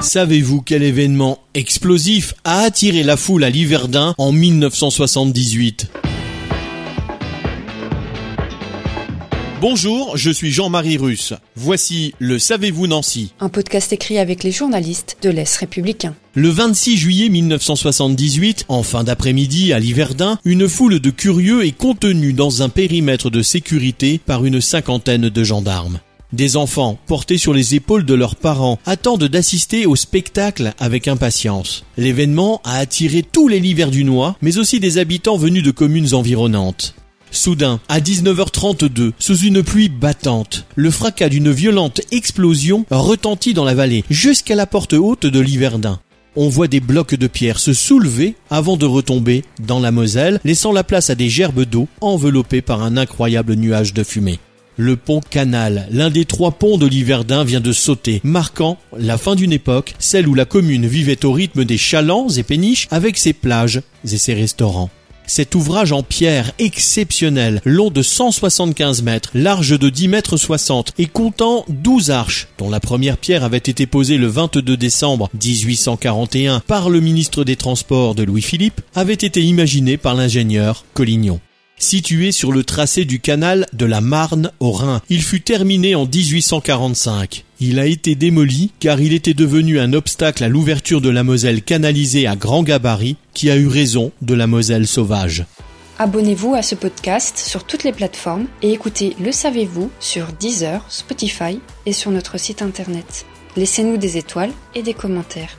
Savez-vous quel événement explosif a attiré la foule à Liverdun en 1978 Bonjour, je suis Jean-Marie Russe. Voici le Savez-vous Nancy Un podcast écrit avec les journalistes de l'Est républicain. Le 26 juillet 1978, en fin d'après-midi à Liverdun, une foule de curieux est contenue dans un périmètre de sécurité par une cinquantaine de gendarmes. Des enfants, portés sur les épaules de leurs parents, attendent d'assister au spectacle avec impatience. L'événement a attiré tous les Liverdunois, mais aussi des habitants venus de communes environnantes. Soudain, à 19h32, sous une pluie battante, le fracas d'une violente explosion retentit dans la vallée, jusqu'à la porte haute de l'Hiverdin. On voit des blocs de pierre se soulever avant de retomber dans la Moselle, laissant la place à des gerbes d'eau enveloppées par un incroyable nuage de fumée. Le pont Canal, l'un des trois ponts de l'Hiverdin, vient de sauter, marquant la fin d'une époque, celle où la commune vivait au rythme des chalands et péniches avec ses plages et ses restaurants. Cet ouvrage en pierre exceptionnel, long de 175 mètres, large de 10 mètres 60 et comptant 12 arches, dont la première pierre avait été posée le 22 décembre 1841 par le ministre des Transports de Louis-Philippe, avait été imaginé par l'ingénieur Collignon situé sur le tracé du canal de la Marne au Rhin. Il fut terminé en 1845. Il a été démoli car il était devenu un obstacle à l'ouverture de la Moselle canalisée à grand gabarit qui a eu raison de la Moselle sauvage. Abonnez-vous à ce podcast sur toutes les plateformes et écoutez Le Savez-vous sur Deezer, Spotify et sur notre site internet. Laissez-nous des étoiles et des commentaires.